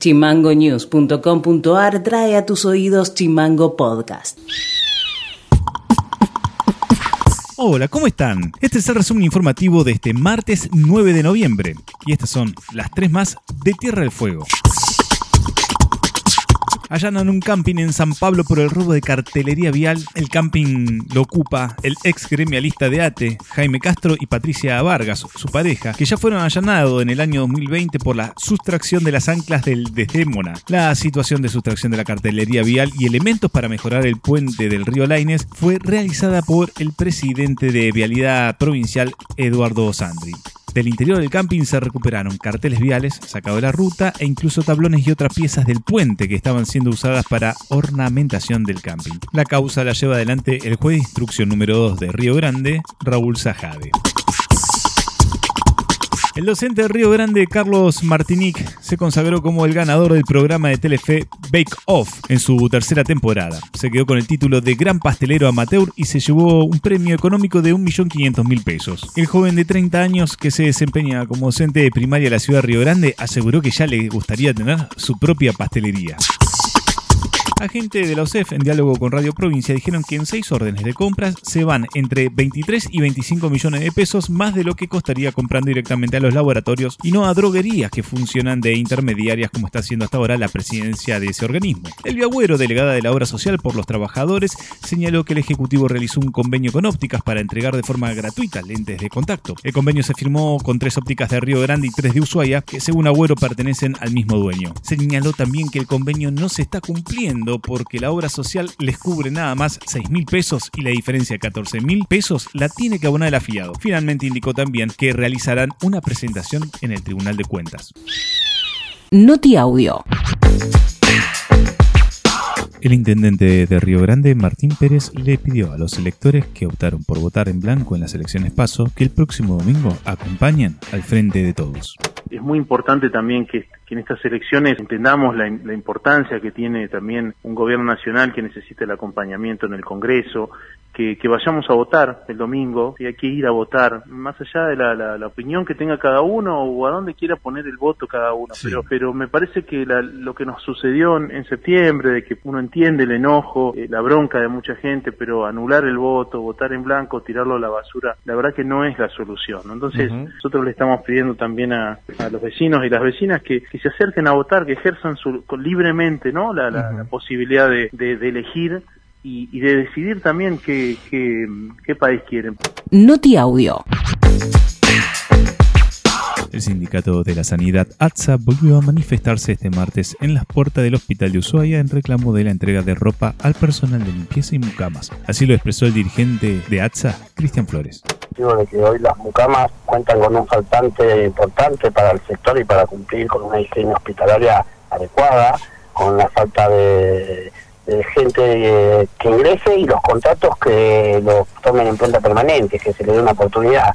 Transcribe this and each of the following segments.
Chimangonews.com.ar trae a tus oídos Chimango Podcast. Hola, ¿cómo están? Este es el resumen informativo de este martes 9 de noviembre. Y estas son las tres más de Tierra del Fuego allanan un camping en San Pablo por el robo de cartelería vial. El camping lo ocupa el ex gremialista de ATE, Jaime Castro y Patricia Vargas, su pareja, que ya fueron allanados en el año 2020 por la sustracción de las anclas del Desdémona. La situación de sustracción de la cartelería vial y elementos para mejorar el puente del río Laines fue realizada por el presidente de Vialidad Provincial, Eduardo Sandri. Del interior del camping se recuperaron carteles viales sacados de la ruta e incluso tablones y otras piezas del puente que estaban siendo usadas para ornamentación del camping. La causa la lleva adelante el juez de instrucción número 2 de Río Grande, Raúl Sajade. El docente de Río Grande, Carlos Martinic, se consagró como el ganador del programa de Telefe Bake Off en su tercera temporada. Se quedó con el título de Gran Pastelero Amateur y se llevó un premio económico de 1.500.000 pesos. El joven de 30 años que se desempeña como docente de primaria de la ciudad de Río Grande aseguró que ya le gustaría tener su propia pastelería. Agentes de la OCEF en diálogo con Radio Provincia dijeron que en seis órdenes de compras se van entre 23 y 25 millones de pesos más de lo que costaría comprando directamente a los laboratorios y no a droguerías que funcionan de intermediarias como está haciendo hasta ahora la presidencia de ese organismo. El Agüero, delegada de la obra social por los trabajadores, señaló que el Ejecutivo realizó un convenio con ópticas para entregar de forma gratuita lentes de contacto. El convenio se firmó con tres ópticas de Río Grande y tres de Ushuaia, que según Agüero pertenecen al mismo dueño. Señaló también que el convenio no se está cumpliendo porque la obra social les cubre nada más 6 mil pesos y la diferencia de 14 mil pesos la tiene que abonar el afiliado. Finalmente indicó también que realizarán una presentación en el Tribunal de Cuentas. Noti Audio. El intendente de Río Grande, Martín Pérez, le pidió a los electores que optaron por votar en blanco en las elecciones PASO que el próximo domingo acompañen al frente de todos. Es muy importante también que, en estas elecciones entendamos la, la, importancia que tiene también un gobierno nacional que necesita el acompañamiento en el Congreso, que, vayamos a votar el domingo, y hay que ir a votar, más allá de la, opinión que tenga cada uno o a dónde quiera poner el voto cada uno. Pero, pero me parece que lo que nos sucedió en, septiembre, de que uno entiende el enojo, eh, la bronca de mucha gente, pero anular el voto, votar en blanco, tirarlo a la basura, la verdad que no es la solución. Entonces, nosotros le estamos pidiendo también a, los vecinos y las vecinas que, se acerquen a votar, que ejerzan su, libremente ¿no? la, posibilidad de, de elegir y, de decidir también qué, qué, país quieren. Noti Audio. El sindicato de la sanidad ATSA volvió a manifestarse este martes en las puertas del hospital de Ushuaia en reclamo de la entrega de ropa al personal de limpieza y mucamas. Así lo expresó el dirigente de ATSA, Cristian Flores. de que hoy las mucamas cuentan con un faltante importante para el sector y para cumplir con una higiene hospitalaria adecuada, con la falta de gente eh, que ingrese y los contratos que lo tomen en cuenta permanente, que se le dé una oportunidad.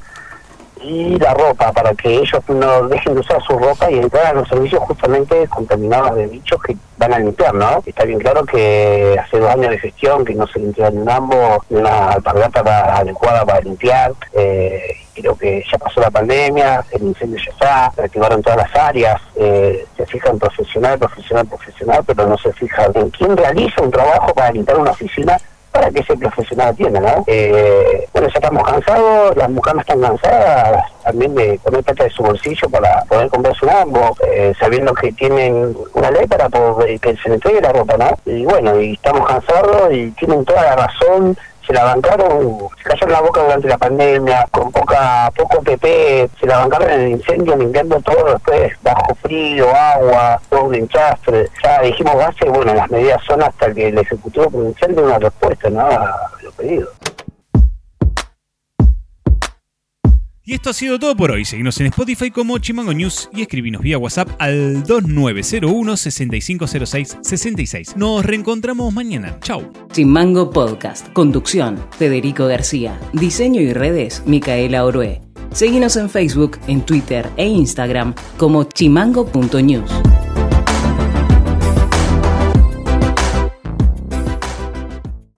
Y la ropa, para que ellos no dejen de usar su ropa y entrar a los servicios justamente contaminados de bichos que van a limpiar, ¿no? Está bien claro que hace dos años de gestión que no se limpió en ambos, una alpargata adecuada para limpiar, eh, creo que ya pasó la pandemia, el incendio ya está, reactivaron todas las áreas, eh, se fija en profesional, profesional, profesional, pero no se fija en quién realiza un trabajo para limpiar una oficina para que ese profesional atienda, ¿no? Eh, bueno, ya estamos cansados, las mujeres están cansadas también de poner plata de su bolsillo para poder comprarse un ambo, eh, sabiendo que tienen una ley para poder, que se le entregue la ropa, ¿no? Y bueno, y estamos cansados y tienen toda la razón se la bancaron, se cayeron la boca durante la pandemia, con poca poco PP, se la bancaron en el incendio, limpiando todo después, bajo frío, agua, todo un enchastre. Ya dijimos base, bueno, las medidas son hasta que el Ejecutivo Provincial dé una respuesta ¿no? a los pedidos. Y esto ha sido todo por hoy. Seguimos en Spotify como Chimango News y escribinos vía WhatsApp al 2901 6506 66. Nos reencontramos mañana. Chau. Chimango Podcast. Conducción: Federico García. Diseño y redes: Micaela Orué. Seguimos en Facebook, en Twitter e Instagram como chimango.news.